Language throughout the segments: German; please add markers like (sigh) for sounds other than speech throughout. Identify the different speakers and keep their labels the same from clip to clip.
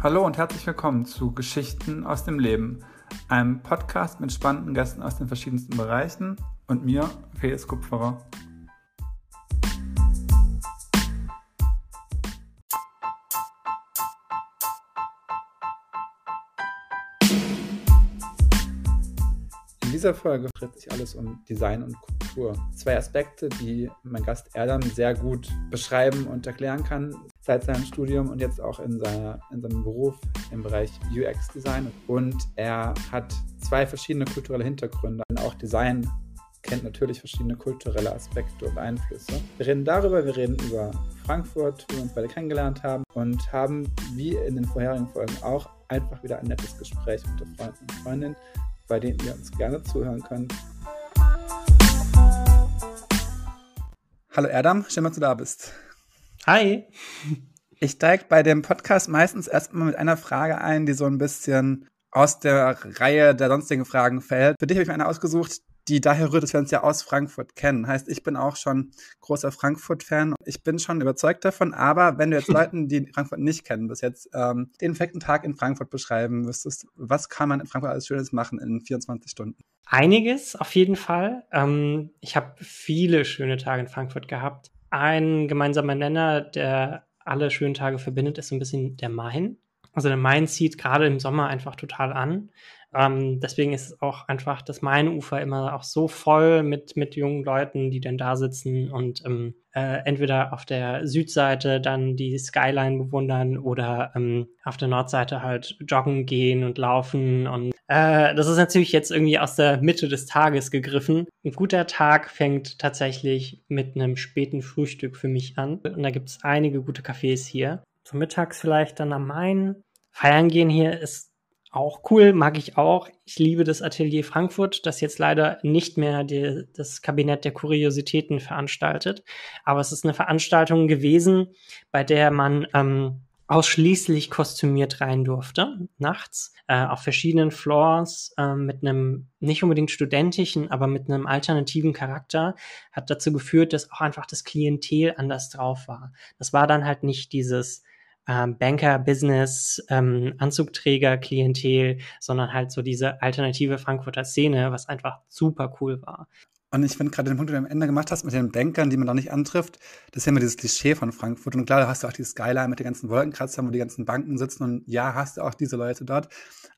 Speaker 1: Hallo und herzlich willkommen zu Geschichten aus dem Leben, einem Podcast mit spannenden Gästen aus den verschiedensten Bereichen und mir, Felix Kupferer. In dieser Folge dreht sich alles um Design und Kultur. Zwei Aspekte, die mein Gast Erdem sehr gut beschreiben und erklären kann, seit seinem Studium und jetzt auch in, seiner, in seinem Beruf im Bereich UX-Design. Und er hat zwei verschiedene kulturelle Hintergründe. Und auch Design kennt natürlich verschiedene kulturelle Aspekte und Einflüsse. Wir reden darüber, wir reden über Frankfurt, wie wir uns beide kennengelernt haben und haben, wie in den vorherigen Folgen auch, einfach wieder ein nettes Gespräch unter Freunden und Freundinnen, bei denen ihr uns gerne zuhören könnt. Hallo Erdam, schön, dass du da bist.
Speaker 2: Hi.
Speaker 1: Ich steige bei dem Podcast meistens erstmal mit einer Frage ein, die so ein bisschen aus der Reihe der sonstigen Fragen fällt. Für dich habe ich mir eine ausgesucht, die daher rührt, dass wir uns ja aus Frankfurt kennen. Heißt, ich bin auch schon großer Frankfurt-Fan. Ich bin schon überzeugt davon, aber wenn du jetzt (laughs) Leuten, die Frankfurt nicht kennen, bis jetzt ähm, den perfekten Tag in Frankfurt beschreiben müsstest, was kann man in Frankfurt alles Schönes machen in 24 Stunden?
Speaker 2: Einiges, auf jeden Fall. Ähm, ich habe viele schöne Tage in Frankfurt gehabt. Ein gemeinsamer Nenner, der alle schönen Tage verbindet, ist so ein bisschen der Main. Also der Main zieht gerade im Sommer einfach total an. Ähm, deswegen ist es auch einfach das Mainufer immer auch so voll mit, mit jungen Leuten, die dann da sitzen und ähm, äh, entweder auf der Südseite dann die Skyline bewundern oder ähm, auf der Nordseite halt joggen gehen und laufen. Und äh, das ist natürlich jetzt irgendwie aus der Mitte des Tages gegriffen. Ein guter Tag fängt tatsächlich mit einem späten Frühstück für mich an. Und da gibt es einige gute Cafés hier. So mittags vielleicht dann am Main. Feiern gehen hier ist auch cool, mag ich auch. Ich liebe das Atelier Frankfurt, das jetzt leider nicht mehr die, das Kabinett der Kuriositäten veranstaltet. Aber es ist eine Veranstaltung gewesen, bei der man ähm, ausschließlich kostümiert rein durfte, nachts, äh, auf verschiedenen Floors, äh, mit einem nicht unbedingt studentischen, aber mit einem alternativen Charakter, hat dazu geführt, dass auch einfach das Klientel anders drauf war. Das war dann halt nicht dieses ähm, Banker, Business, ähm, Anzugträger, Klientel, sondern halt so diese alternative Frankfurter Szene, was einfach super cool war.
Speaker 1: Und ich finde gerade den Punkt, den du am Ende gemacht hast mit den Bankern, die man da nicht antrifft, das ist ja immer dieses Klischee von Frankfurt. Und klar, da hast du auch die Skyline mit den ganzen Wolkenkratzern, wo die ganzen Banken sitzen. Und ja, hast du auch diese Leute dort.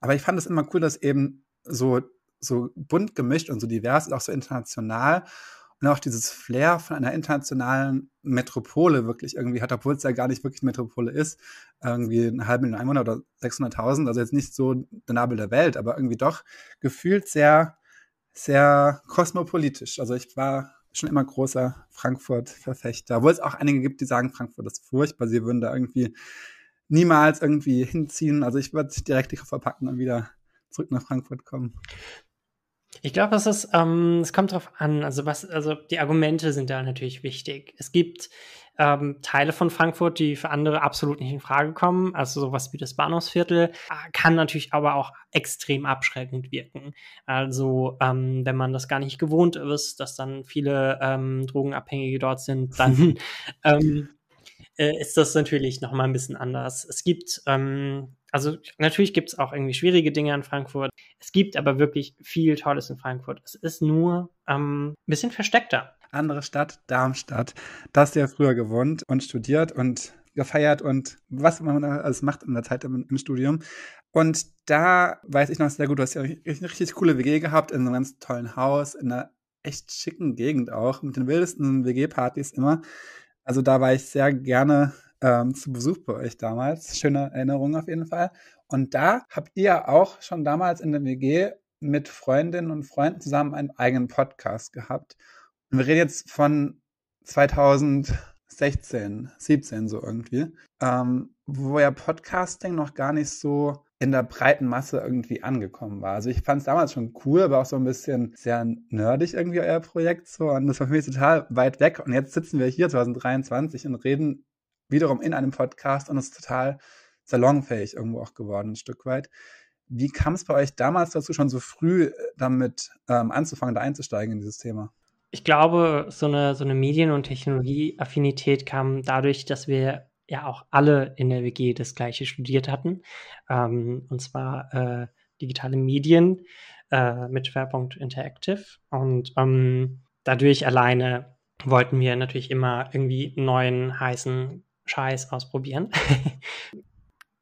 Speaker 1: Aber ich fand es immer cool, dass eben so, so bunt gemischt und so divers und auch so international und auch dieses Flair von einer internationalen Metropole wirklich irgendwie hat, obwohl es ja gar nicht wirklich Metropole ist, irgendwie eine halbe Million Einwohner oder 600.000, also jetzt nicht so der Nabel der Welt, aber irgendwie doch gefühlt sehr, sehr kosmopolitisch. Also ich war schon immer großer Frankfurt-Verfechter, obwohl es auch einige gibt, die sagen, Frankfurt ist furchtbar, sie würden da irgendwie niemals irgendwie hinziehen. Also ich würde direkt die Koffer packen und wieder zurück nach Frankfurt kommen.
Speaker 2: Ich glaube, es ist, ähm, es kommt drauf an. Also was, also die Argumente sind da natürlich wichtig. Es gibt ähm, Teile von Frankfurt, die für andere absolut nicht in Frage kommen. Also sowas wie das Bahnhofsviertel äh, kann natürlich aber auch extrem abschreckend wirken. Also ähm, wenn man das gar nicht gewohnt ist, dass dann viele ähm, Drogenabhängige dort sind, dann (laughs) ähm, äh, ist das natürlich noch mal ein bisschen anders. Es gibt ähm, also natürlich gibt es auch irgendwie schwierige Dinge in Frankfurt. Es gibt aber wirklich viel Tolles in Frankfurt. Es ist nur ähm, ein bisschen versteckter.
Speaker 1: Andere Stadt, Darmstadt. Da hast du ja früher gewohnt und studiert und gefeiert und was man alles macht in der Zeit im, im Studium. Und da weiß ich noch sehr gut, du hast ja eine richtig, coole WG gehabt in einem ganz tollen Haus, in einer echt schicken Gegend auch, mit den wildesten WG-Partys immer. Also da war ich sehr gerne ähm, zu Besuch bei euch damals. Schöne Erinnerung auf jeden Fall. Und da habt ihr auch schon damals in der WG mit Freundinnen und Freunden zusammen einen eigenen Podcast gehabt. Und wir reden jetzt von 2016, 17 so irgendwie, ähm, wo ja Podcasting noch gar nicht so in der breiten Masse irgendwie angekommen war. Also ich fand es damals schon cool, aber auch so ein bisschen sehr nerdig irgendwie euer Projekt so und das war für mich total weit weg und jetzt sitzen wir hier 2023 und reden wiederum in einem Podcast und ist total salonfähig irgendwo auch geworden, ein Stück weit. Wie kam es bei euch damals dazu, schon so früh äh, damit ähm, anzufangen, da einzusteigen in dieses Thema?
Speaker 2: Ich glaube, so eine, so eine Medien- und Technologieaffinität kam dadurch, dass wir ja auch alle in der WG das gleiche studiert hatten. Ähm, und zwar äh, digitale Medien äh, mit Schwerpunkt Interactive. Und ähm, dadurch alleine wollten wir natürlich immer irgendwie neuen heißen Scheiß ausprobieren.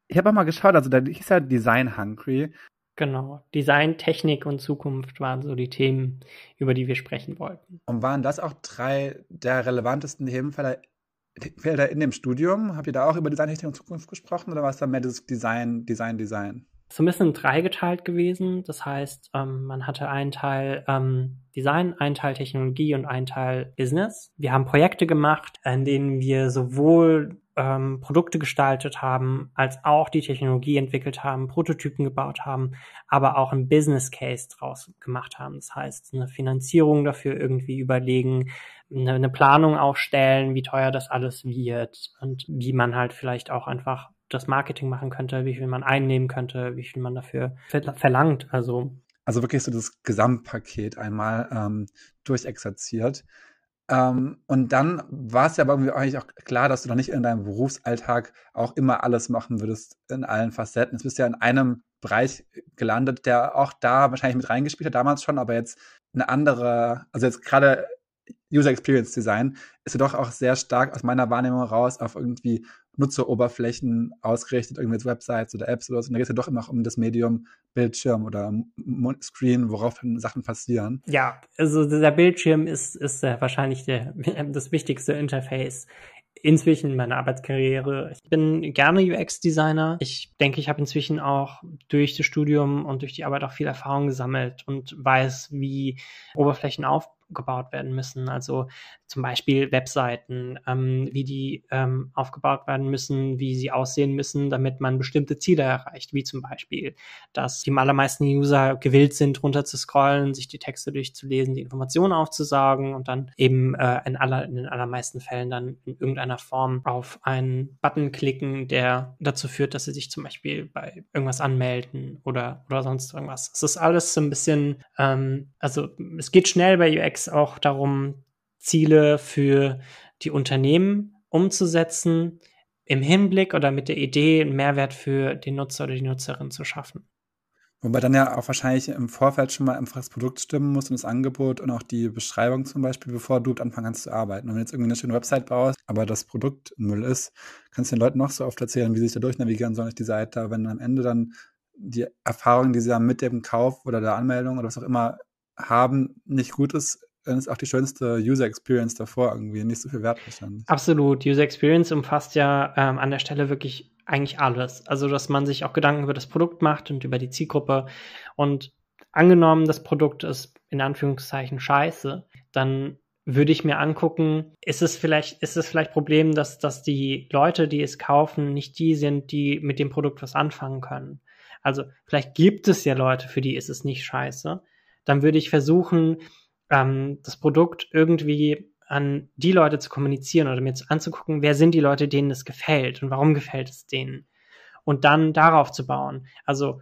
Speaker 1: ich habe auch mal geschaut, also da hieß ja Design Hungry.
Speaker 2: Genau. Design, Technik und Zukunft waren so die Themen, über die wir sprechen wollten.
Speaker 1: Und waren das auch drei der relevantesten Themenfelder Felder in dem Studium? Habt ihr da auch über Design, Technik und Zukunft gesprochen oder war es dann mehr das Design, Design, Design?
Speaker 2: So ein bisschen dreigeteilt gewesen. Das heißt, ähm, man hatte einen Teil ähm, Design, einen Teil Technologie und einen Teil Business. Wir haben Projekte gemacht, in denen wir sowohl ähm, Produkte gestaltet haben, als auch die Technologie entwickelt haben, Prototypen gebaut haben, aber auch ein Business Case draus gemacht haben. Das heißt, eine Finanzierung dafür irgendwie überlegen, eine, eine Planung aufstellen, wie teuer das alles wird und wie man halt vielleicht auch einfach das Marketing machen könnte, wie viel man einnehmen könnte, wie viel man dafür verlangt. Also,
Speaker 1: also wirklich so das Gesamtpaket einmal ähm, durchexerziert. Ähm, und dann war es ja aber irgendwie eigentlich auch klar, dass du doch nicht in deinem Berufsalltag auch immer alles machen würdest in allen Facetten. Jetzt bist du ja in einem Bereich gelandet, der auch da wahrscheinlich mit reingespielt hat, damals schon, aber jetzt eine andere, also jetzt gerade User Experience Design ist ja doch auch sehr stark aus meiner Wahrnehmung raus auf irgendwie Nutzeroberflächen ausgerichtet, irgendwelche Websites oder Apps oder so. Und da geht es ja doch immer um das Medium Bildschirm oder Screen, worauf Sachen passieren.
Speaker 2: Ja, also der Bildschirm ist, ist äh, wahrscheinlich der, (laughs) das wichtigste Interface inzwischen in meiner Arbeitskarriere. Ich bin gerne UX-Designer. Ich denke, ich habe inzwischen auch durch das Studium und durch die Arbeit auch viel Erfahrung gesammelt und weiß, wie Oberflächen auf gebaut werden müssen. Also zum Beispiel Webseiten, ähm, wie die ähm, aufgebaut werden müssen, wie sie aussehen müssen, damit man bestimmte Ziele erreicht, wie zum Beispiel, dass die allermeisten User gewillt sind, runter zu scrollen, sich die Texte durchzulesen, die Informationen aufzusagen und dann eben äh, in, aller, in den allermeisten Fällen dann in irgendeiner Form auf einen Button klicken, der dazu führt, dass sie sich zum Beispiel bei irgendwas anmelden oder, oder sonst irgendwas. Es ist alles so ein bisschen, ähm, also es geht schnell bei UX auch darum, Ziele für die Unternehmen umzusetzen, im Hinblick oder mit der Idee, einen Mehrwert für den Nutzer oder die Nutzerin zu schaffen.
Speaker 1: Wobei dann ja auch wahrscheinlich im Vorfeld schon mal einfach das Produkt stimmen muss und das Angebot und auch die Beschreibung zum Beispiel, bevor du anfangen kannst zu arbeiten. Und wenn du jetzt irgendwie eine schöne Website baust, aber das Produkt Müll ist, kannst du den Leuten noch so oft erzählen, wie sie sich da durchnavigieren sollen durch die Seite. Wenn am Ende dann die Erfahrung, die sie dann mit dem Kauf oder der Anmeldung oder was auch immer haben, nicht gut ist, ist auch die schönste User Experience davor irgendwie nicht so viel wert wahrscheinlich.
Speaker 2: Absolut. User Experience umfasst ja ähm, an der Stelle wirklich eigentlich alles. Also, dass man sich auch Gedanken über das Produkt macht und über die Zielgruppe. Und angenommen, das Produkt ist in Anführungszeichen scheiße, dann würde ich mir angucken, ist es vielleicht, ist es vielleicht Problem, dass, dass die Leute, die es kaufen, nicht die sind, die mit dem Produkt was anfangen können. Also vielleicht gibt es ja Leute, für die ist es nicht scheiße. Dann würde ich versuchen, ähm, das Produkt irgendwie an die Leute zu kommunizieren oder mir anzugucken, wer sind die Leute, denen es gefällt und warum gefällt es denen. Und dann darauf zu bauen. Also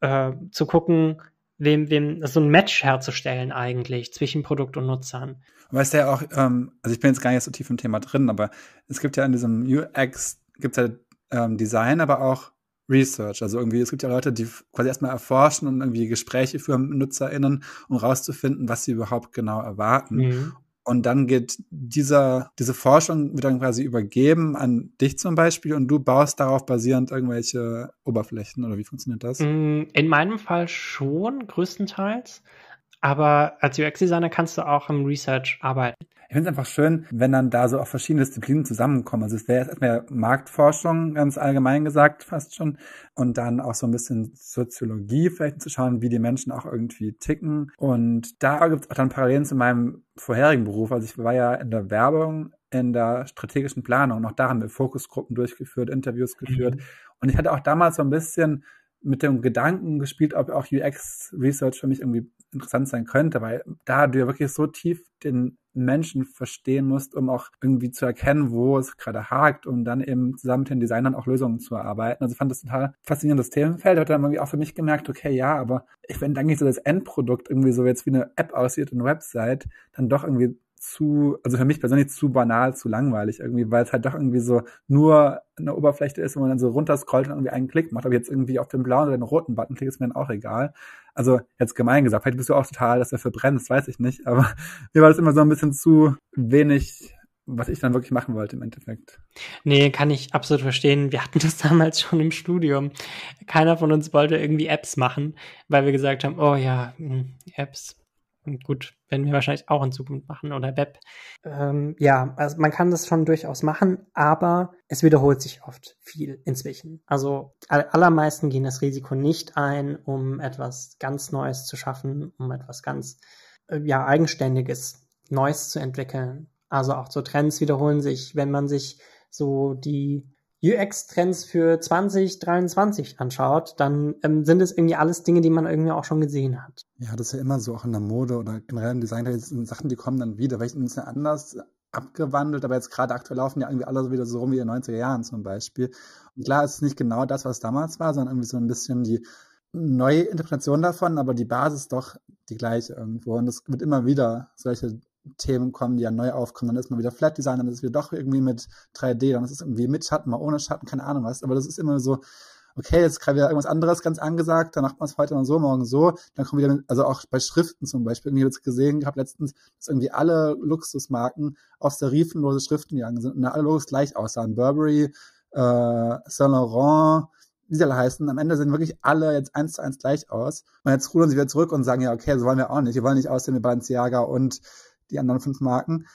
Speaker 2: äh, zu gucken, wem, wem, so ein Match herzustellen eigentlich zwischen Produkt und Nutzern.
Speaker 1: Weißt du ja auch, ähm, also ich bin jetzt gar nicht so tief im Thema drin, aber es gibt ja in diesem UX, gibt ja ähm, Design, aber auch Research. Also irgendwie, es gibt ja Leute, die quasi erstmal erforschen und irgendwie Gespräche führen mit NutzerInnen, um rauszufinden, was sie überhaupt genau erwarten. Mhm. Und dann geht dieser, diese Forschung wird dann quasi übergeben an dich zum Beispiel und du baust darauf basierend irgendwelche Oberflächen oder wie funktioniert das?
Speaker 2: Mm, in meinem Fall schon, größtenteils. Aber als UX-Designer kannst du auch im Research arbeiten.
Speaker 1: Ich finde es einfach schön, wenn dann da so auch verschiedene Disziplinen zusammenkommen. Also es wäre erstmal Marktforschung, ganz allgemein gesagt, fast schon. Und dann auch so ein bisschen Soziologie, vielleicht zu schauen, wie die Menschen auch irgendwie ticken. Und da gibt es auch dann Parallelen zu meinem vorherigen Beruf. Also ich war ja in der Werbung, in der strategischen Planung. Und auch da haben wir Fokusgruppen durchgeführt, Interviews geführt. Mhm. Und ich hatte auch damals so ein bisschen mit dem Gedanken gespielt, ob auch UX-Research für mich irgendwie interessant sein könnte, weil da du ja wirklich so tief den Menschen verstehen musst, um auch irgendwie zu erkennen, wo es gerade hakt, um dann eben zusammen mit den Designern auch Lösungen zu erarbeiten. Also ich fand das total faszinierendes Themenfeld. Hat dann irgendwie auch für mich gemerkt, okay, ja, aber ich, wenn dann nicht so das Endprodukt irgendwie so jetzt wie eine App aussieht, eine Website, dann doch irgendwie zu, also für mich persönlich zu banal, zu langweilig irgendwie, weil es halt doch irgendwie so nur eine Oberfläche ist, wo man dann so runterscrollt und irgendwie einen Klick macht. Ob jetzt irgendwie auf den blauen oder den roten Button klickt, ist mir dann auch egal. Also jetzt gemein gesagt, vielleicht bist du auch total, dass er verbrennt, das weiß ich nicht, aber (laughs) mir war das immer so ein bisschen zu wenig was ich dann wirklich machen wollte im Endeffekt.
Speaker 2: Nee, kann ich absolut verstehen. Wir hatten (laughs) das damals schon im Studium. Keiner von uns wollte irgendwie Apps machen, weil wir gesagt haben, oh ja, hm, Apps. Und gut, werden wir wahrscheinlich auch in Zukunft machen oder Web. Ähm, ja, also man kann das schon durchaus machen, aber es wiederholt sich oft viel inzwischen. Also allermeisten gehen das Risiko nicht ein, um etwas ganz Neues zu schaffen, um etwas ganz äh, ja eigenständiges Neues zu entwickeln. Also auch so Trends wiederholen sich, wenn man sich so die UX-Trends für 2023 anschaut, dann ähm, sind es irgendwie alles Dinge, die man irgendwie auch schon gesehen hat.
Speaker 1: Ja, das ist ja immer so, auch in der Mode oder generell im Design, da sind Sachen, die kommen dann wieder, vielleicht ein bisschen anders abgewandelt, aber jetzt gerade aktuell laufen ja irgendwie alle wieder so rum wie in den 90er Jahren zum Beispiel. Und klar, es ist nicht genau das, was damals war, sondern irgendwie so ein bisschen die neue Interpretation davon, aber die Basis doch die gleiche irgendwo. Und es wird immer wieder solche Themen kommen, die ja neu aufkommen. Dann ist man wieder Flat Design, dann ist es wieder doch irgendwie mit 3D, dann ist es irgendwie mit Schatten, mal ohne Schatten, keine Ahnung was. Aber das ist immer so, okay, jetzt gerade wieder irgendwas anderes ganz angesagt, dann macht man es heute mal so, morgen so, dann kommen wieder, mit, also auch bei Schriften zum Beispiel, irgendwie jetzt gesehen, ich habe letztens, dass irgendwie alle Luxusmarken auf serifenlose Schriften gegangen sind und alle Logos gleich aussahen. Burberry, äh, Saint Laurent, wie sie alle heißen, am Ende sehen wirklich alle jetzt eins zu eins gleich aus. Und jetzt rudern sie wieder zurück und sagen, ja, okay, so wollen wir auch nicht. Wir wollen nicht aussehen wie Balenciaga und die anderen fünf Marken.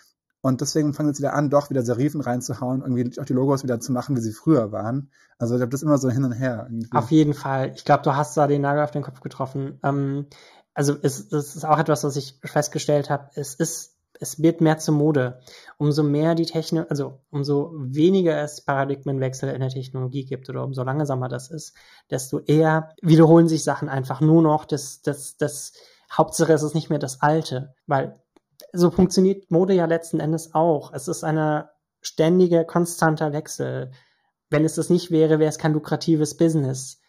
Speaker 1: Und deswegen fangen jetzt wieder an, doch wieder Serifen reinzuhauen, irgendwie auch die Logos wieder zu machen, wie sie früher waren. Also ich habe das immer so hin und her.
Speaker 2: Irgendwie. Auf jeden Fall. Ich glaube, du hast da den Nagel auf den Kopf getroffen. Ähm, also es, es ist auch etwas, was ich festgestellt habe. Es ist, es wird mehr zur Mode. Umso mehr die Technik, also umso weniger es Paradigmenwechsel in der Technologie gibt oder umso langsamer das ist, desto eher wiederholen sich Sachen einfach nur noch. Das, das, das Hauptsache es ist nicht mehr das Alte, weil so funktioniert Mode ja letzten Endes auch. Es ist eine ständige, konstanter Wechsel. Wenn es das nicht wäre, wäre es kein lukratives Business.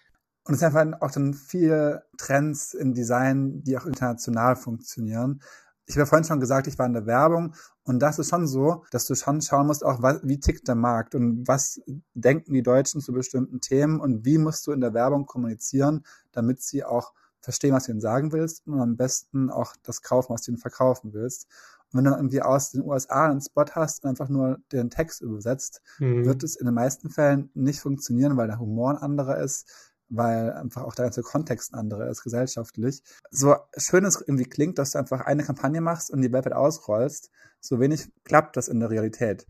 Speaker 1: Und es sind einfach auch dann viele Trends im Design, die auch international funktionieren. Ich habe vorhin schon gesagt, ich war in der Werbung und das ist schon so, dass du schon schauen musst, auch was, wie tickt der Markt und was denken die Deutschen zu bestimmten Themen und wie musst du in der Werbung kommunizieren, damit sie auch verstehen, was du ihnen sagen willst und am besten auch das kaufen, was du ihnen verkaufen willst. Und wenn du dann irgendwie aus den USA einen Spot hast und einfach nur den Text übersetzt, mhm. wird es in den meisten Fällen nicht funktionieren, weil der Humor ein anderer ist, weil einfach auch der ganze Kontext ein anderer ist, gesellschaftlich. So schön es irgendwie klingt, dass du einfach eine Kampagne machst und die weltweit ausrollst, so wenig klappt das in der Realität.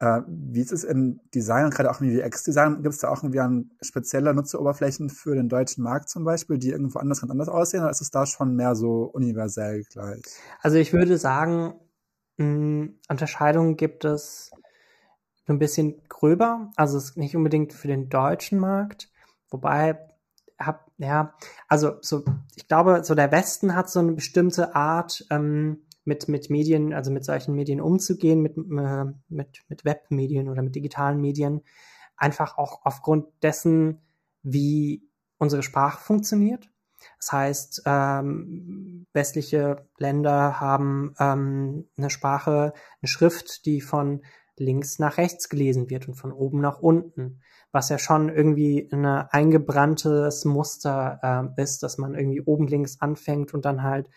Speaker 1: Äh, wie ist es im Design gerade auch im UX-Design? Gibt es da auch irgendwie ein spezielle Nutzeroberflächen für den deutschen Markt zum Beispiel, die irgendwo anders ganz anders aussehen oder ist es da schon mehr so universell gleich?
Speaker 2: Also ich würde sagen, mh, Unterscheidungen gibt es ein bisschen gröber. Also es ist nicht unbedingt für den deutschen Markt, wobei hab, ja, also so, ich glaube, so der Westen hat so eine bestimmte Art, ähm, mit, mit Medien, also mit solchen Medien umzugehen, mit, äh, mit, mit Webmedien oder mit digitalen Medien, einfach auch aufgrund dessen, wie unsere Sprache funktioniert. Das heißt, ähm, westliche Länder haben ähm, eine Sprache, eine Schrift, die von links nach rechts gelesen wird und von oben nach unten, was ja schon irgendwie ein eingebranntes Muster äh, ist, dass man irgendwie oben links anfängt und dann halt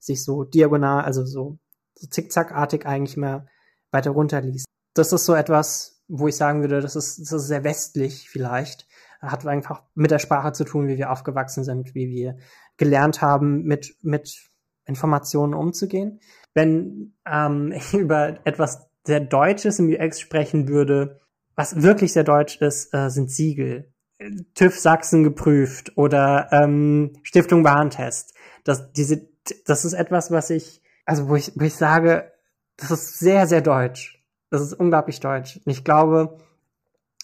Speaker 2: sich so diagonal, also so, so zickzackartig eigentlich immer weiter runterliest. Das ist so etwas, wo ich sagen würde, das ist, das ist sehr westlich vielleicht. Hat einfach mit der Sprache zu tun, wie wir aufgewachsen sind, wie wir gelernt haben, mit, mit Informationen umzugehen. Wenn ähm, (laughs) ich über etwas sehr Deutsches im UX sprechen würde, was wirklich sehr deutsch ist, äh, sind Siegel. TÜV Sachsen geprüft oder ähm, Stiftung Warentest. Das, diese das ist etwas, was ich, also wo ich, wo ich sage, das ist sehr, sehr deutsch. Das ist unglaublich deutsch. Und ich glaube,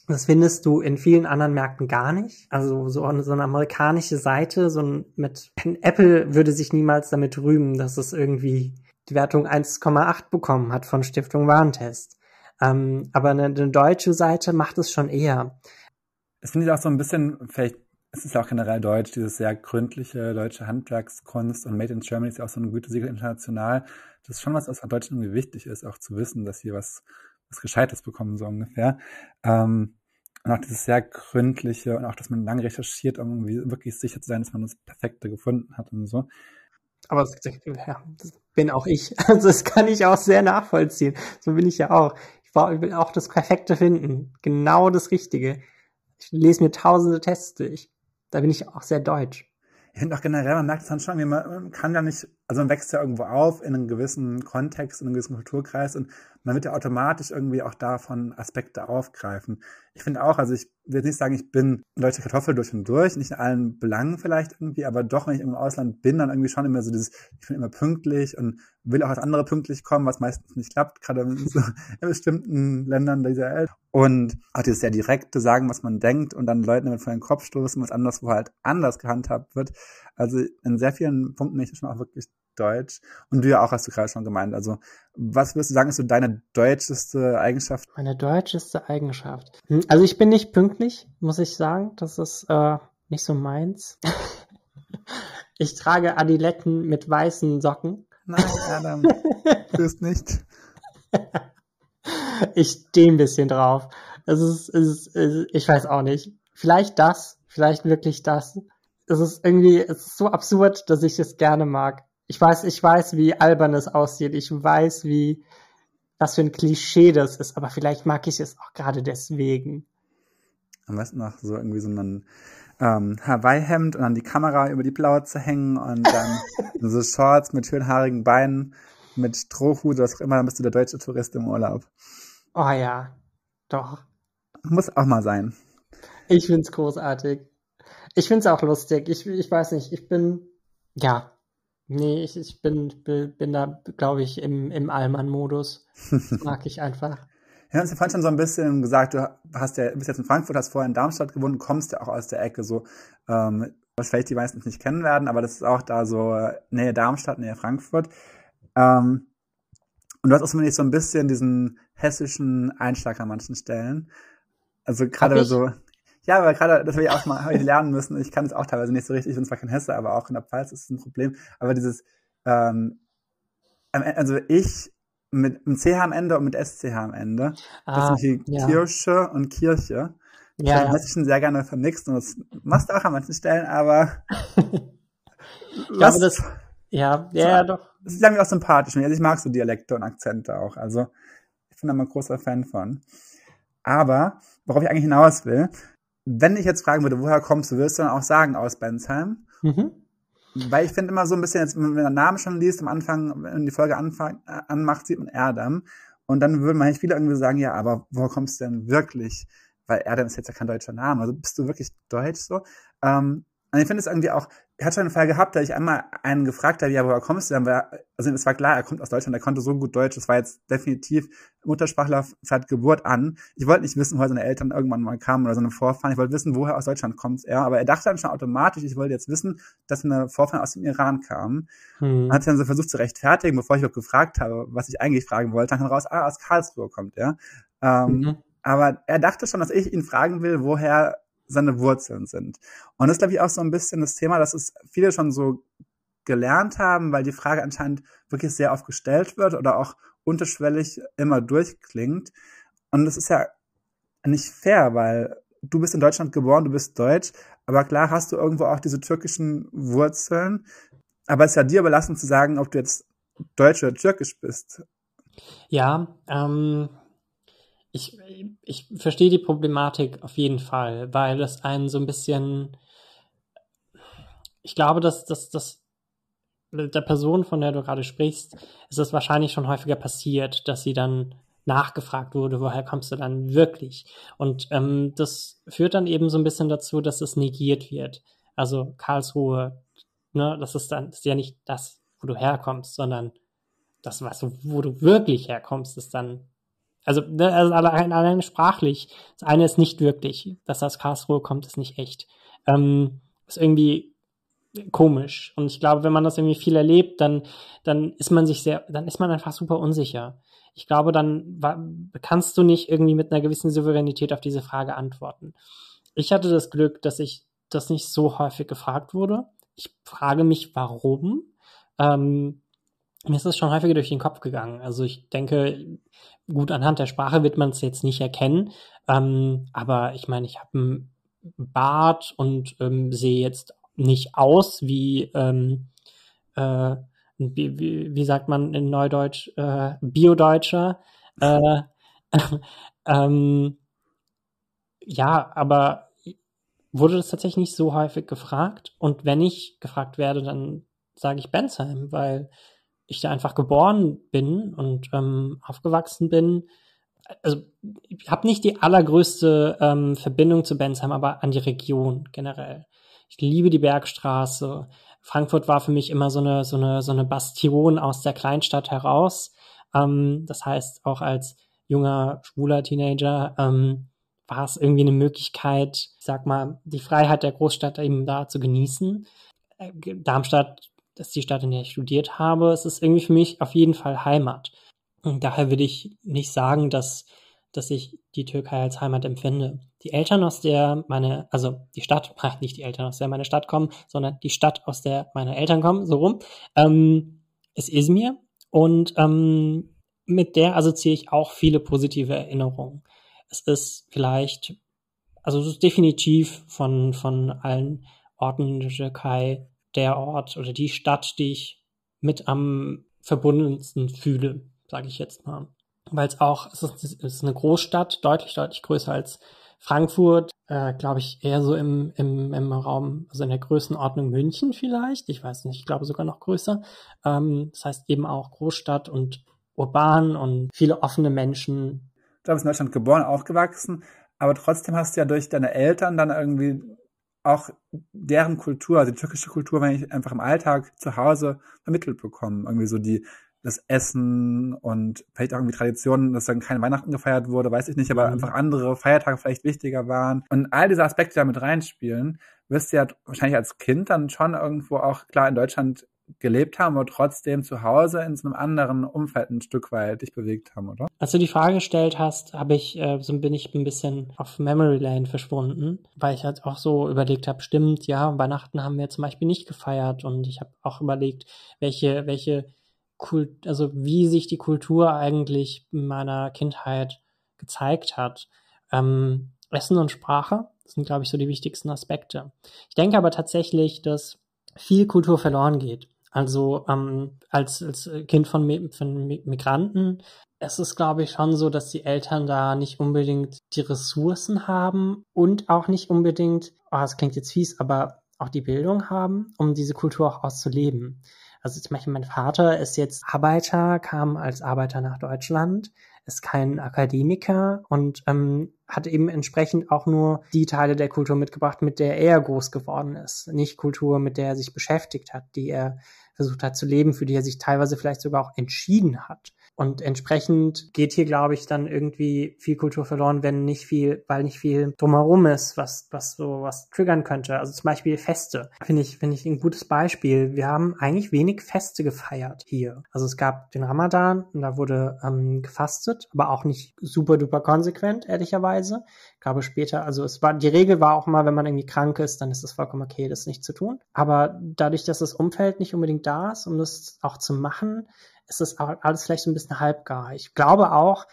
Speaker 2: das findest du in vielen anderen Märkten gar nicht. Also so eine, so eine amerikanische Seite, so ein, mit Apple würde sich niemals damit rühmen, dass es irgendwie die Wertung 1,8 bekommen hat von Stiftung Warentest. Ähm, aber eine, eine deutsche Seite macht es schon eher.
Speaker 1: Es finde ich auch so ein bisschen vielleicht es ist auch generell deutsch, dieses sehr gründliche deutsche Handwerkskunst und Made in Germany ist ja auch so ein Gütesiegel international. Das ist schon was, was an Deutschland irgendwie wichtig ist, auch zu wissen, dass sie was, was Gescheites bekommen, so ungefähr. Ähm, und auch dieses sehr gründliche und auch, dass man lange recherchiert, um irgendwie wirklich sicher zu sein, dass man das Perfekte gefunden hat und so.
Speaker 2: Aber das, ja, das bin auch ich. (laughs) Also das kann ich auch sehr nachvollziehen. So bin ich ja auch. Ich, brauch, ich will auch das Perfekte finden. Genau das Richtige. Ich lese mir tausende Tests durch. Da bin ich auch sehr deutsch.
Speaker 1: Ich finde auch generell, man merkt es dann schon, man kann ja nicht, also man wächst ja irgendwo auf in einem gewissen Kontext, in einem gewissen Kulturkreis und man wird ja automatisch irgendwie auch davon Aspekte aufgreifen. Ich finde auch, also ich will nicht sagen, ich bin deutsche Kartoffel durch und durch, nicht in allen Belangen vielleicht irgendwie, aber doch, wenn ich im Ausland bin, dann irgendwie schon immer so dieses, ich bin immer pünktlich und will auch als andere pünktlich kommen, was meistens nicht klappt, gerade in, so, (laughs) in bestimmten Ländern dieser Welt. Und auch dieses sehr direkte Sagen, was man denkt und dann Leuten damit vor den Kopf stoßen, was anderswo halt anders gehandhabt wird. Also in sehr vielen Punkten bin ich schon auch wirklich Deutsch. Und du ja auch, hast du gerade schon gemeint. Also, was würdest du sagen, ist so deine deutscheste Eigenschaft?
Speaker 2: Meine deutscheste Eigenschaft. Hm, also, ich bin nicht pünktlich, muss ich sagen. Das ist äh, nicht so meins. (laughs) ich trage Adiletten mit weißen Socken.
Speaker 1: Nein, Adam, du bist nicht. (laughs)
Speaker 2: ich stehe ein bisschen drauf. Es ist, es ist, ich weiß auch nicht. Vielleicht das, vielleicht wirklich das. Es ist irgendwie, es ist so absurd, dass ich es gerne mag. Ich weiß, ich weiß, wie albern es aussieht. Ich weiß, wie, was für ein Klischee das ist. Aber vielleicht mag ich es auch gerade deswegen.
Speaker 1: Am besten noch so irgendwie so ein ähm, Hawaii-Hemd und dann die Kamera über die Blaue zu hängen und dann (laughs) so Shorts mit schönhaarigen Beinen, mit Strohhut, was auch immer, dann bist du der deutsche Tourist im Urlaub.
Speaker 2: Oh ja, doch.
Speaker 1: Muss auch mal sein.
Speaker 2: Ich find's großartig. Ich find's auch lustig. Ich, ich weiß nicht, ich bin, ja, Nee, ich, ich bin, bin da, glaube ich, im, im Allmann-Modus. Das (laughs) mag ich einfach.
Speaker 1: Ja, hast ja vorhin schon so ein bisschen gesagt, du hast ja, bist jetzt in Frankfurt, hast vorher in Darmstadt gewohnt, kommst ja auch aus der Ecke so, ähm, was vielleicht die meisten nicht kennen werden, aber das ist auch da so äh, Nähe Darmstadt, Nähe Frankfurt. Ähm, und du hast auch so ein bisschen diesen hessischen Einschlag an manchen Stellen. Also gerade so, ja, aber gerade, das will ich auch mal hab ich lernen müssen. Ich kann es auch teilweise nicht so richtig. Ich bin zwar kein Hesse, aber auch in der Pfalz ist es ein Problem. Aber dieses, ähm, also ich mit einem CH am Ende und mit SCH am Ende. Ah, das sind die ja. Kirche und Kirche. Ja, ja. Das schon sehr gerne vermixt und das machst du auch an manchen Stellen, aber. (laughs)
Speaker 2: ja, aber das, ja, ja, ja, doch.
Speaker 1: Das ist irgendwie auch sympathisch. Also ich mag so Dialekte und Akzente auch. Also, ich bin da mal ein großer Fan von. Aber, worauf ich eigentlich hinaus will, wenn ich jetzt fragen würde, woher kommst du, würdest du dann auch sagen, aus Bensheim? Mhm. Weil ich finde immer so ein bisschen, jetzt, wenn man den Namen schon liest, am Anfang, wenn die Folge anfang, anmacht, sieht man Erdem. Und dann würden manchmal viele irgendwie sagen, ja, aber woher kommst du denn wirklich? Weil Erdem ist jetzt ja kein deutscher Name. Also bist du wirklich deutsch so? Ähm, und ich finde es irgendwie auch, hatte schon einen Fall gehabt, da ich einmal einen gefragt habe, ja, woher kommst du denn? Also es war klar, er kommt aus Deutschland, er konnte so gut Deutsch, das war jetzt definitiv Muttersprachler seit Geburt an. Ich wollte nicht wissen, woher seine Eltern irgendwann mal kamen oder seine Vorfahren. Ich wollte wissen, woher aus Deutschland kommt er. Aber er dachte dann schon automatisch, ich wollte jetzt wissen, dass seine Vorfahren aus dem Iran kamen. Hm. Hat dann so versucht zu rechtfertigen, bevor ich überhaupt gefragt habe, was ich eigentlich fragen wollte. Dann kam raus, ah, aus Karlsruhe kommt er. Ähm, mhm. Aber er dachte schon, dass ich ihn fragen will, woher seine Wurzeln sind. Und das ist, glaube ich, auch so ein bisschen das Thema, dass es viele schon so gelernt haben, weil die Frage anscheinend wirklich sehr oft gestellt wird oder auch unterschwellig immer durchklingt. Und das ist ja nicht fair, weil du bist in Deutschland geboren, du bist deutsch, aber klar hast du irgendwo auch diese türkischen Wurzeln. Aber es ist ja dir überlassen zu sagen, ob du jetzt deutsch oder türkisch bist.
Speaker 2: Ja, ähm, ich, ich verstehe die Problematik auf jeden Fall, weil es einen so ein bisschen, ich glaube, dass, dass, dass der Person, von der du gerade sprichst, ist es wahrscheinlich schon häufiger passiert, dass sie dann nachgefragt wurde, woher kommst du dann wirklich? Und ähm, das führt dann eben so ein bisschen dazu, dass es negiert wird. Also Karlsruhe, ne, das ist dann das ist ja nicht das, wo du herkommst, sondern das, was wo du wirklich herkommst, ist dann also, ne, also allein, allein sprachlich. Das eine ist nicht wirklich, dass das Karlsruhe kommt, ist nicht echt. Ähm, ist irgendwie komisch. Und ich glaube, wenn man das irgendwie viel erlebt, dann, dann ist man sich sehr, dann ist man einfach super unsicher. Ich glaube, dann kannst du nicht irgendwie mit einer gewissen Souveränität auf diese Frage antworten. Ich hatte das Glück, dass ich das nicht so häufig gefragt wurde. Ich frage mich, warum. Ähm, mir ist das schon häufiger durch den Kopf gegangen. Also ich denke, gut, anhand der Sprache wird man es jetzt nicht erkennen. Ähm, aber ich meine, ich habe einen Bart und ähm, sehe jetzt nicht aus wie, ähm, äh, wie, wie, wie sagt man in Neudeutsch, äh, Biodeutscher. Äh, (laughs) ähm, ja, aber wurde das tatsächlich nicht so häufig gefragt. Und wenn ich gefragt werde, dann sage ich Bensheim, weil ich da einfach geboren bin und ähm, aufgewachsen bin. Also ich habe nicht die allergrößte ähm, Verbindung zu Bensheim, aber an die Region generell. Ich liebe die Bergstraße. Frankfurt war für mich immer so eine so eine so eine Bastion aus der Kleinstadt heraus. Ähm, das heißt auch als junger schwuler Teenager ähm, war es irgendwie eine Möglichkeit, sag mal, die Freiheit der Großstadt eben da zu genießen. Äh, Darmstadt das ist die Stadt, in der ich studiert habe. Es ist irgendwie für mich auf jeden Fall Heimat. Und daher würde ich nicht sagen, dass, dass ich die Türkei als Heimat empfinde. Die Eltern, aus der meine, also die Stadt, (laughs) nicht die Eltern, aus der meine Stadt kommen, sondern die Stadt, aus der meine Eltern kommen, so rum, ähm, ist Izmir. Und ähm, mit der assoziiere ich auch viele positive Erinnerungen. Es ist vielleicht, also es ist definitiv von, von allen Orten in der Türkei der Ort oder die Stadt, die ich mit am verbundensten fühle, sage ich jetzt mal. Weil es auch, es ist, eine Großstadt, deutlich, deutlich größer als Frankfurt, äh, glaube ich, eher so im, im, im Raum, also in der Größenordnung München vielleicht, ich weiß nicht, ich glaube sogar noch größer. Ähm, das heißt eben auch Großstadt und urban und viele offene Menschen.
Speaker 1: Du bist in Deutschland geboren, aufgewachsen, aber trotzdem hast du ja durch deine Eltern dann irgendwie auch deren Kultur, also die türkische Kultur, wenn ich einfach im Alltag zu Hause vermittelt bekommen. Irgendwie so die, das Essen und vielleicht auch irgendwie Traditionen, dass dann kein Weihnachten gefeiert wurde, weiß ich nicht, aber mhm. einfach andere Feiertage vielleicht wichtiger waren. Und all diese Aspekte die da mit reinspielen, wirst du ja wahrscheinlich als Kind dann schon irgendwo auch klar in Deutschland gelebt haben, aber trotzdem zu Hause in so einem anderen Umfeld ein Stück weit dich bewegt haben, oder?
Speaker 2: Als du die Frage gestellt hast, habe ich, äh, so bin ich ein bisschen auf Memory Lane verschwunden, weil ich halt auch so überlegt habe, stimmt, ja, Weihnachten haben wir zum Beispiel nicht gefeiert und ich habe auch überlegt, welche, welche Kult, also wie sich die Kultur eigentlich in meiner Kindheit gezeigt hat. Ähm, Essen und Sprache sind, glaube ich, so die wichtigsten Aspekte. Ich denke aber tatsächlich, dass viel Kultur verloren geht. Also ähm, als, als Kind von, von Migranten es ist, glaube ich, schon so, dass die Eltern da nicht unbedingt die Ressourcen haben und auch nicht unbedingt, oh, das klingt jetzt fies, aber auch die Bildung haben, um diese Kultur auch auszuleben. Also zum Beispiel mein Vater ist jetzt Arbeiter, kam als Arbeiter nach Deutschland, ist kein Akademiker und ähm, hat eben entsprechend auch nur die Teile der Kultur mitgebracht, mit der er groß geworden ist. Nicht Kultur, mit der er sich beschäftigt hat, die er versucht hat zu leben, für die er sich teilweise vielleicht sogar auch entschieden hat. Und entsprechend geht hier, glaube ich, dann irgendwie viel Kultur verloren, wenn nicht viel, weil nicht viel drumherum ist, was, was so was triggern könnte. Also zum Beispiel Feste. Finde ich, finde ich ein gutes Beispiel. Wir haben eigentlich wenig Feste gefeiert hier. Also es gab den Ramadan und da wurde ähm, gefastet, aber auch nicht super duper konsequent, ehrlicherweise. Ich glaube später, also es war, die Regel war auch mal, wenn man irgendwie krank ist, dann ist es vollkommen okay, das nicht zu tun. Aber dadurch, dass das Umfeld nicht unbedingt da ist, um das auch zu machen, ist das alles vielleicht so ein bisschen halbgar. Ich glaube auch,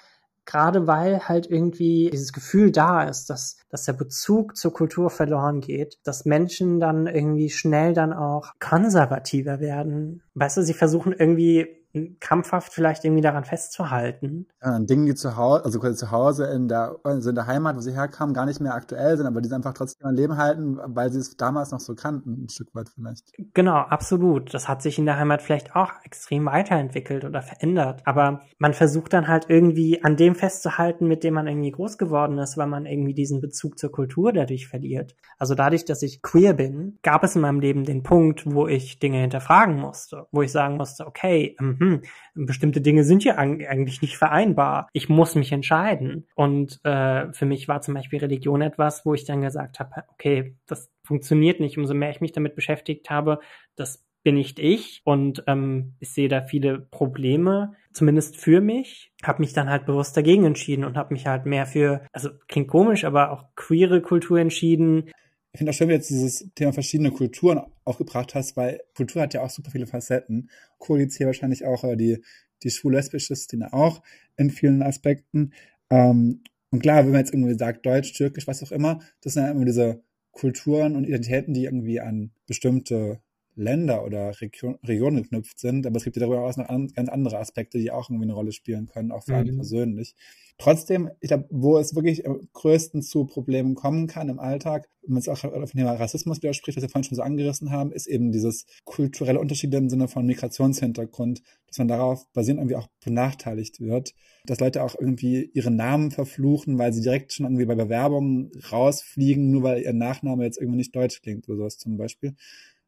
Speaker 2: gerade weil halt irgendwie dieses Gefühl da ist, dass, dass der Bezug zur Kultur verloren geht, dass Menschen dann irgendwie schnell dann auch konservativer werden. Weißt du, sie versuchen irgendwie krampfhaft vielleicht irgendwie daran festzuhalten.
Speaker 1: Ja, an Dingen, die zu Hause, also quasi zu Hause in der, also in der Heimat, wo sie herkamen, gar nicht mehr aktuell sind, aber die sie einfach trotzdem am Leben halten, weil sie es damals noch so kannten, ein Stück weit vielleicht.
Speaker 2: Genau, absolut. Das hat sich in der Heimat vielleicht auch extrem weiterentwickelt oder verändert. Aber man versucht dann halt irgendwie an dem festzuhalten, mit dem man irgendwie groß geworden ist, weil man irgendwie diesen Bezug zur Kultur dadurch verliert. Also dadurch, dass ich queer bin, gab es in meinem Leben den Punkt, wo ich Dinge hinterfragen musste, wo ich sagen musste, okay, mh, hm, bestimmte Dinge sind ja eigentlich nicht vereinbar. Ich muss mich entscheiden. Und äh, für mich war zum Beispiel Religion etwas, wo ich dann gesagt habe, okay, das funktioniert nicht. Umso mehr ich mich damit beschäftigt habe, das bin nicht ich und ähm, ich sehe da viele Probleme, zumindest für mich. Habe mich dann halt bewusst dagegen entschieden und habe mich halt mehr für, also klingt komisch, aber auch queere Kultur entschieden.
Speaker 1: Ich finde auch schön, wie du jetzt dieses Thema verschiedene Kulturen auch gebracht hast, weil Kultur hat ja auch super viele Facetten. Cool hier wahrscheinlich auch äh, die, die schwul-lesbische Szene auch in vielen Aspekten. Ähm, und klar, wenn man jetzt irgendwie sagt, Deutsch, Türkisch, was auch immer, das sind ja immer diese Kulturen und Identitäten, die irgendwie an bestimmte Länder oder Region, Regionen geknüpft sind, aber es gibt ja darüber hinaus noch an, ganz andere Aspekte, die auch irgendwie eine Rolle spielen können, auch für mhm. einen persönlich. Trotzdem, ich glaube, wo es wirklich am größten zu Problemen kommen kann im Alltag, wenn man es auch auf dem Thema Rassismus widerspricht, was wir vorhin schon so angerissen haben, ist eben dieses kulturelle Unterschied im Sinne von Migrationshintergrund, dass man darauf basierend irgendwie auch benachteiligt wird, dass Leute auch irgendwie ihre Namen verfluchen, weil sie direkt schon irgendwie bei Bewerbungen rausfliegen, nur weil ihr Nachname jetzt irgendwie nicht deutsch klingt oder sowas zum Beispiel.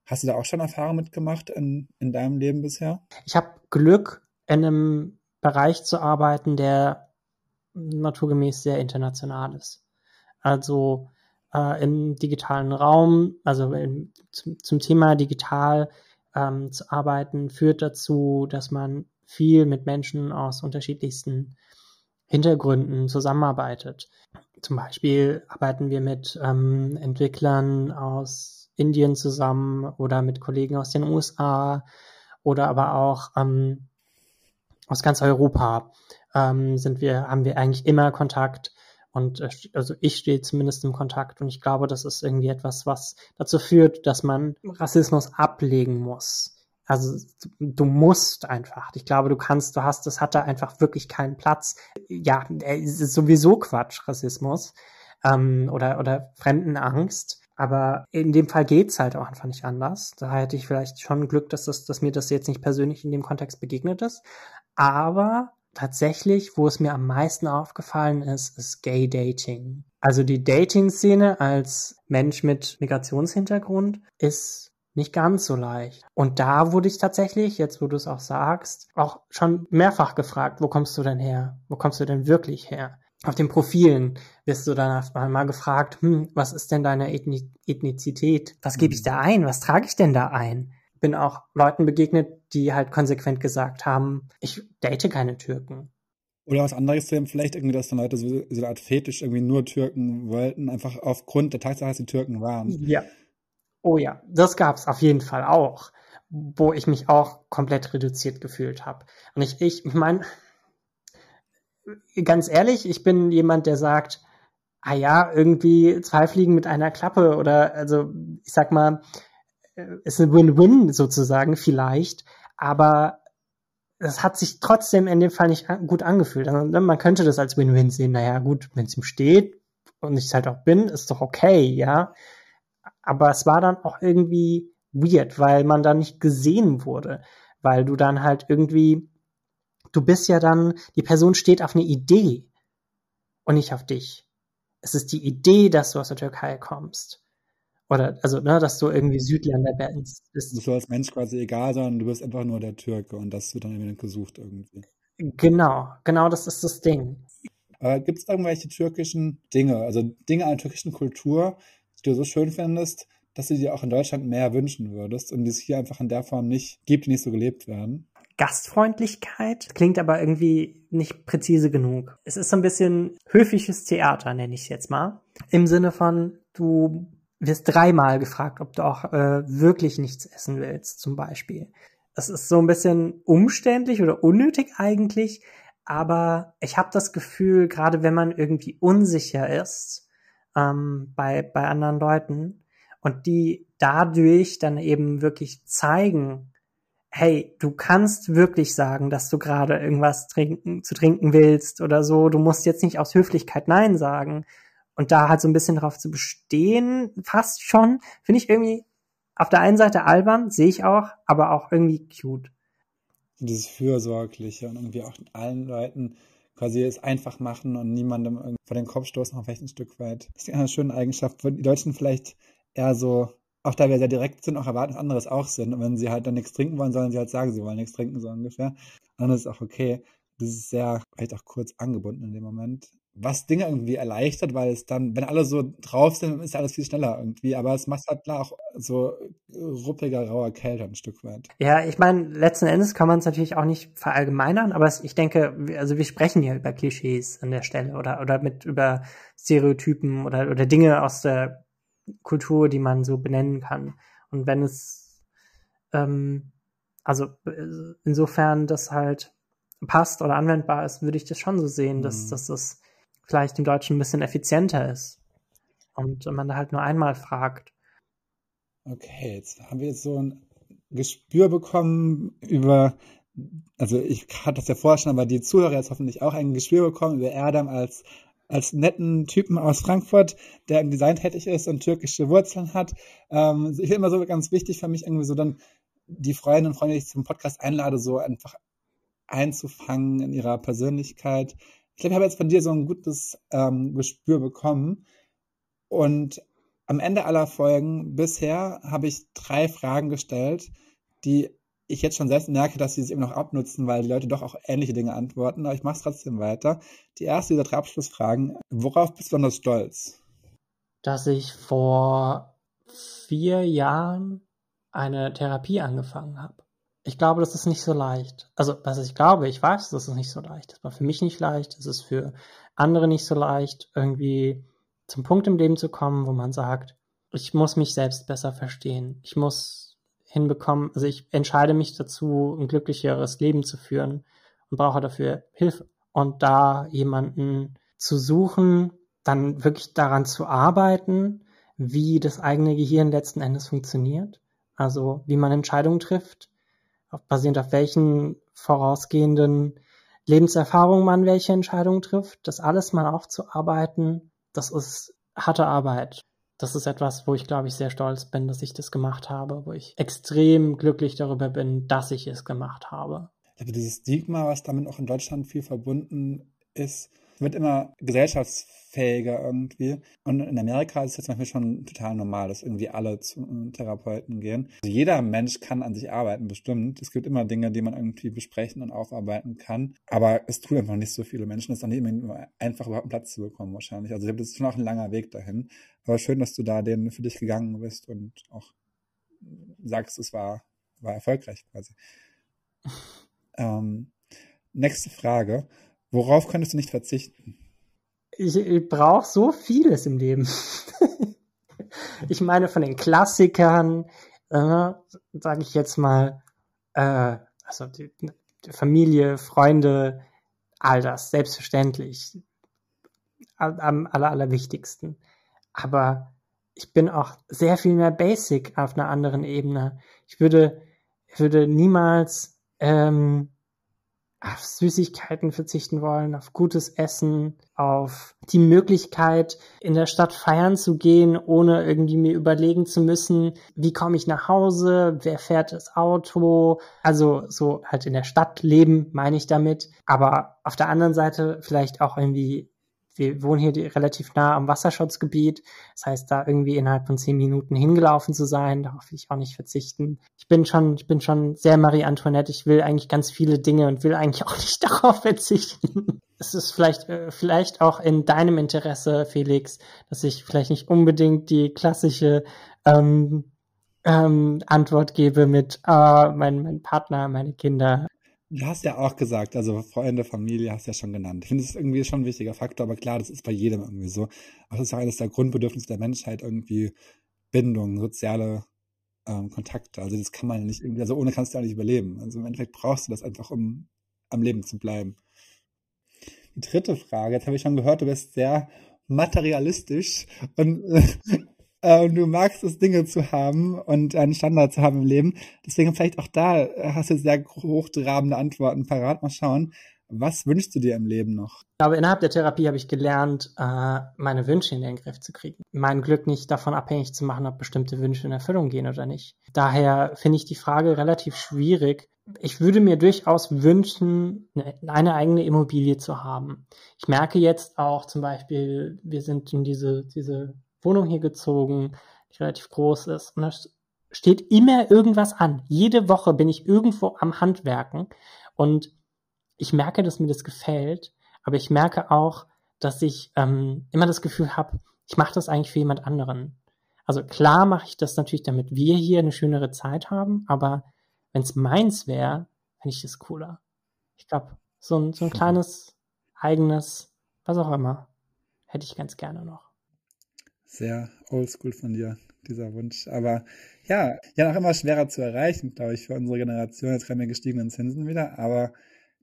Speaker 1: Hast du da auch schon Erfahrungen mitgemacht in, in deinem Leben bisher?
Speaker 2: Ich habe Glück, in einem Bereich zu arbeiten, der naturgemäß sehr international ist. Also äh, im digitalen Raum, also in, zum, zum, Thema digital ähm, zu arbeiten, führt dazu, dass man viel mit Menschen aus unterschiedlichsten Hintergründen zusammenarbeitet. Zum Beispiel arbeiten wir mit ähm, Entwicklern aus Indien zusammen oder mit Kollegen aus den USA oder aber auch ähm, aus ganz Europa ähm, sind wir, haben wir eigentlich immer Kontakt. Und äh, also ich stehe zumindest im Kontakt und ich glaube, das ist irgendwie etwas, was dazu führt, dass man Rassismus ablegen muss. Also du musst einfach. Ich glaube, du kannst, du hast, das hat da einfach wirklich keinen Platz. Ja, es ist sowieso Quatsch, Rassismus ähm, oder oder Fremdenangst. Aber in dem Fall geht's halt auch einfach nicht anders. Da hätte ich vielleicht schon Glück, dass, das, dass mir das jetzt nicht persönlich in dem Kontext begegnet ist. Aber tatsächlich, wo es mir am meisten aufgefallen ist, ist Gay Dating. Also die Dating-Szene als Mensch mit Migrationshintergrund ist nicht ganz so leicht. Und da wurde ich tatsächlich, jetzt wo du es auch sagst, auch schon mehrfach gefragt, wo kommst du denn her? Wo kommst du denn wirklich her? Auf den Profilen wirst du dann mal gefragt, hm, was ist denn deine Ethni Ethnizität? Was gebe ich da ein? Was trage ich denn da ein? Bin auch Leuten begegnet, die halt konsequent gesagt haben, ich date keine Türken.
Speaker 1: Oder was anderes zu vielleicht irgendwie, dass dann Leute so, so eine Art Fetisch irgendwie nur Türken wollten, einfach aufgrund der Tatsache, dass sie Türken waren.
Speaker 2: Ja. Oh ja, das gab's auf jeden Fall auch, wo ich mich auch komplett reduziert gefühlt habe. Und ich, ich meine, ganz ehrlich, ich bin jemand, der sagt, ah ja, irgendwie zwei Fliegen mit einer Klappe oder also ich sag mal, äh, ist ein Win-Win sozusagen vielleicht, aber das hat sich trotzdem in dem Fall nicht gut angefühlt. Also, ne, man könnte das als Win-Win sehen. Naja, gut, wenn es ihm steht und ich es halt auch bin, ist doch okay, ja. Aber es war dann auch irgendwie weird, weil man da nicht gesehen wurde, weil du dann halt irgendwie du bist ja dann, die Person steht auf eine Idee und nicht auf dich. Es ist die Idee, dass du aus der Türkei kommst. Oder, also, ne, dass du irgendwie Südländer bist.
Speaker 1: Du bist als Mensch quasi egal, sondern du bist einfach nur der Türke und das wird dann irgendwie gesucht irgendwie.
Speaker 2: Genau, genau das ist das Ding.
Speaker 1: Aber gibt es irgendwelche türkischen Dinge, also Dinge einer türkischen Kultur, die du so schön findest, dass du dir auch in Deutschland mehr wünschen würdest und die es hier einfach in der Form nicht gibt, die nicht so gelebt werden?
Speaker 2: Gastfreundlichkeit, klingt aber irgendwie nicht präzise genug. Es ist so ein bisschen höfliches Theater, nenne ich es jetzt mal. Im Sinne von, du wirst dreimal gefragt, ob du auch äh, wirklich nichts essen willst, zum Beispiel. Es ist so ein bisschen umständlich oder unnötig eigentlich, aber ich habe das Gefühl, gerade wenn man irgendwie unsicher ist ähm, bei, bei anderen Leuten und die dadurch dann eben wirklich zeigen, hey, du kannst wirklich sagen, dass du gerade irgendwas trinken, zu trinken willst oder so. Du musst jetzt nicht aus Höflichkeit Nein sagen. Und da halt so ein bisschen drauf zu bestehen, fast schon, finde ich irgendwie auf der einen Seite albern, sehe ich auch, aber auch irgendwie cute.
Speaker 1: Dieses Fürsorgliche und irgendwie auch allen Leuten quasi es einfach machen und niemandem vor den Kopf stoßen, auch vielleicht ein Stück weit. Das ist eine schöne Eigenschaft, wo die Deutschen vielleicht eher so auch da wir sehr direkt sind, auch erwarten, dass anderes auch sind. Und wenn sie halt dann nichts trinken wollen, sollen sie halt sagen, sie wollen nichts trinken, so ungefähr. Das ist auch okay. Das ist sehr, vielleicht auch kurz angebunden in dem Moment. Was Dinge irgendwie erleichtert, weil es dann, wenn alle so drauf sind, ist alles viel schneller irgendwie. Aber es macht halt auch so ruppiger, rauer Kälte ein Stück weit.
Speaker 2: Ja, ich meine, letzten Endes kann man es natürlich auch nicht verallgemeinern, aber ich denke, also wir sprechen ja über Klischees an der Stelle oder, oder mit über Stereotypen oder, oder Dinge aus der Kultur, die man so benennen kann. Und wenn es, ähm, also äh, insofern das halt passt oder anwendbar ist, würde ich das schon so sehen, dass, mhm. dass das vielleicht im Deutschen ein bisschen effizienter ist. Und man da halt nur einmal fragt.
Speaker 1: Okay, jetzt haben wir jetzt so ein Gespür bekommen über, also ich hatte das ja vorher schon, aber die Zuhörer jetzt hoffentlich auch ein Gespür bekommen über Erdem als als netten Typen aus Frankfurt, der im Design tätig ist und türkische Wurzeln hat. Ähm, ich finde immer so ganz wichtig für mich irgendwie so dann die Freundinnen und Freunde, die ich zum Podcast einlade, so einfach einzufangen in ihrer Persönlichkeit. Ich glaube, ich habe jetzt von dir so ein gutes ähm, Gespür bekommen. Und am Ende aller Folgen bisher habe ich drei Fragen gestellt, die ich jetzt schon selbst merke, dass sie es eben noch abnutzen, weil die Leute doch auch ähnliche Dinge antworten. Aber ich mache es trotzdem weiter. Die erste dieser drei Abschlussfragen. Worauf bist du besonders stolz?
Speaker 2: Dass ich vor vier Jahren eine Therapie angefangen habe. Ich glaube, das ist nicht so leicht. Also, was ich glaube, ich weiß, das ist nicht so leicht. Das war für mich nicht leicht. Es ist für andere nicht so leicht, irgendwie zum Punkt im Leben zu kommen, wo man sagt, ich muss mich selbst besser verstehen. Ich muss hinbekommen, also ich entscheide mich dazu, ein glücklicheres Leben zu führen und brauche dafür Hilfe. Und da jemanden zu suchen, dann wirklich daran zu arbeiten, wie das eigene Gehirn letzten Endes funktioniert. Also wie man Entscheidungen trifft, basierend auf welchen vorausgehenden Lebenserfahrungen man welche Entscheidungen trifft, das alles mal aufzuarbeiten das ist harte Arbeit. Das ist etwas, wo ich glaube ich sehr stolz bin, dass ich das gemacht habe, wo ich extrem glücklich darüber bin, dass ich es gemacht habe.
Speaker 1: Also dieses Stigma, was damit auch in Deutschland viel verbunden ist, wird immer gesellschaftsfähiger irgendwie. Und in Amerika ist es jetzt manchmal schon total normal, dass irgendwie alle zu Therapeuten gehen. Also jeder Mensch kann an sich arbeiten, bestimmt. Es gibt immer Dinge, die man irgendwie besprechen und aufarbeiten kann. Aber es tun einfach nicht so viele Menschen. Es ist dann nicht immer einfach, überhaupt einen Platz zu bekommen, wahrscheinlich. Also das ist schon auch ein langer Weg dahin. Aber schön, dass du da den für dich gegangen bist und auch sagst, es war, war erfolgreich quasi. (laughs) ähm, nächste Frage. Worauf könntest du nicht verzichten?
Speaker 2: Ich, ich brauche so vieles im Leben. (laughs) ich meine, von den Klassikern, äh, sage ich jetzt mal, äh, also die, die Familie, Freunde, all das, selbstverständlich. Am aller, allerwichtigsten. Aber ich bin auch sehr viel mehr basic auf einer anderen Ebene. Ich würde, würde niemals ähm, auf Süßigkeiten verzichten wollen, auf gutes Essen, auf die Möglichkeit, in der Stadt feiern zu gehen, ohne irgendwie mir überlegen zu müssen, wie komme ich nach Hause, wer fährt das Auto, also so halt in der Stadt leben, meine ich damit. Aber auf der anderen Seite vielleicht auch irgendwie wir wohnen hier relativ nah am Wasserschutzgebiet. Das heißt, da irgendwie innerhalb von zehn Minuten hingelaufen zu sein, darauf will ich auch nicht verzichten. Ich bin schon, ich bin schon sehr Marie Antoinette. Ich will eigentlich ganz viele Dinge und will eigentlich (laughs) auch nicht darauf verzichten. Es ist vielleicht, äh, vielleicht auch in deinem Interesse, Felix, dass ich vielleicht nicht unbedingt die klassische ähm, ähm, Antwort gebe mit äh, mein, mein Partner, meine Kinder,
Speaker 1: Du hast ja auch gesagt, also Freunde, Familie hast du ja schon genannt. Ich finde, das ist irgendwie schon ein wichtiger Faktor, aber klar, das ist bei jedem irgendwie so. Aber das ist ja eines der Grundbedürfnisse der Menschheit, irgendwie Bindung, soziale ähm, Kontakte. Also das kann man nicht irgendwie, also ohne kannst du ja nicht überleben. Also im Endeffekt brauchst du das einfach, um am Leben zu bleiben. Die dritte Frage, jetzt habe ich schon gehört, du bist sehr materialistisch und äh, du magst es, Dinge zu haben und einen Standard zu haben im Leben. Deswegen vielleicht auch da hast du sehr hochtrabende Antworten parat. Mal schauen. Was wünschst du dir im Leben noch?
Speaker 2: Ich glaube, innerhalb der Therapie habe ich gelernt, äh, meine Wünsche in den Griff zu kriegen. Mein Glück nicht davon abhängig zu machen, ob bestimmte Wünsche in Erfüllung gehen oder nicht. Daher finde ich die Frage relativ schwierig. Ich würde mir durchaus wünschen, eine eigene Immobilie zu haben. Ich merke jetzt auch zum Beispiel, wir sind in diese, diese Wohnung hier gezogen, die relativ groß ist. Und da steht immer irgendwas an. Jede Woche bin ich irgendwo am Handwerken und ich merke, dass mir das gefällt, aber ich merke auch, dass ich ähm, immer das Gefühl habe, ich mache das eigentlich für jemand anderen. Also klar mache ich das natürlich, damit wir hier eine schönere Zeit haben, aber wenn es meins wäre, fände ich das cooler. Ich glaube, so ein, so ein kleines, eigenes, was auch immer, hätte ich ganz gerne noch.
Speaker 1: Sehr oldschool von dir, dieser Wunsch. Aber ja, ja, noch immer schwerer zu erreichen, glaube ich, für unsere Generation. Jetzt haben wir gestiegenen Zinsen wieder, aber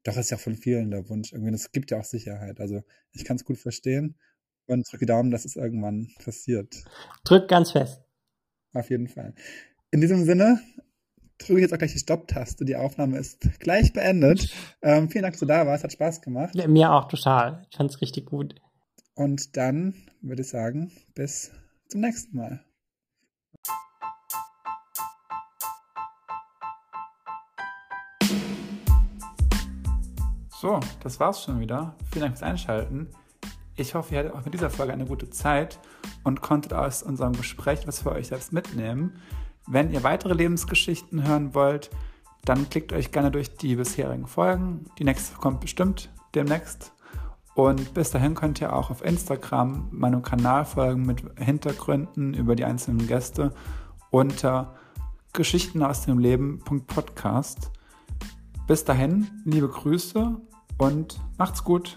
Speaker 1: doch ist ja von vielen der Wunsch irgendwie. Es gibt ja auch Sicherheit. Also ich kann es gut verstehen und drücke Daumen, dass es irgendwann passiert.
Speaker 2: Drück ganz fest.
Speaker 1: Auf jeden Fall. In diesem Sinne drücke ich jetzt auch gleich die Stopp-Taste. Die Aufnahme ist gleich beendet. Ähm, vielen Dank, dass du da warst. Hat Spaß gemacht.
Speaker 2: Mir auch total. Ich fand es richtig gut.
Speaker 1: Und dann würde ich sagen, bis zum nächsten Mal. So, das war's schon wieder. Vielen Dank fürs Einschalten. Ich hoffe, ihr hattet auch mit dieser Folge eine gute Zeit und konntet aus unserem Gespräch was für euch selbst mitnehmen. Wenn ihr weitere Lebensgeschichten hören wollt, dann klickt euch gerne durch die bisherigen Folgen. Die nächste kommt bestimmt demnächst. Und bis dahin könnt ihr auch auf Instagram meinem Kanal folgen mit Hintergründen über die einzelnen Gäste unter Geschichten aus dem Leben.podcast. Bis dahin, liebe Grüße und macht's gut.